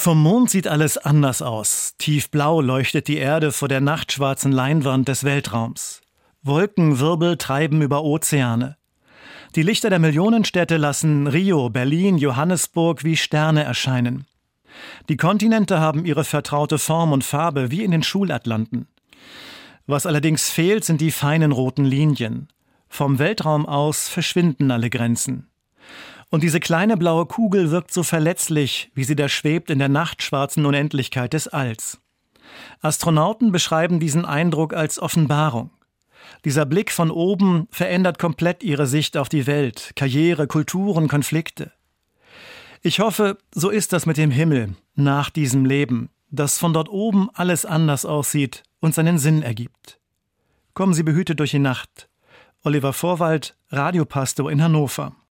Vom Mond sieht alles anders aus. Tiefblau leuchtet die Erde vor der nachtschwarzen Leinwand des Weltraums. Wolkenwirbel treiben über Ozeane. Die Lichter der Millionenstädte lassen Rio, Berlin, Johannesburg wie Sterne erscheinen. Die Kontinente haben ihre vertraute Form und Farbe wie in den Schulatlanten. Was allerdings fehlt, sind die feinen roten Linien. Vom Weltraum aus verschwinden alle Grenzen. Und diese kleine blaue Kugel wirkt so verletzlich, wie sie da schwebt in der nachtschwarzen Unendlichkeit des Alls. Astronauten beschreiben diesen Eindruck als Offenbarung. Dieser Blick von oben verändert komplett ihre Sicht auf die Welt, Karriere, Kulturen, Konflikte. Ich hoffe, so ist das mit dem Himmel nach diesem Leben, dass von dort oben alles anders aussieht und seinen Sinn ergibt. Kommen Sie behütet durch die Nacht. Oliver Vorwald, Radiopastor in Hannover.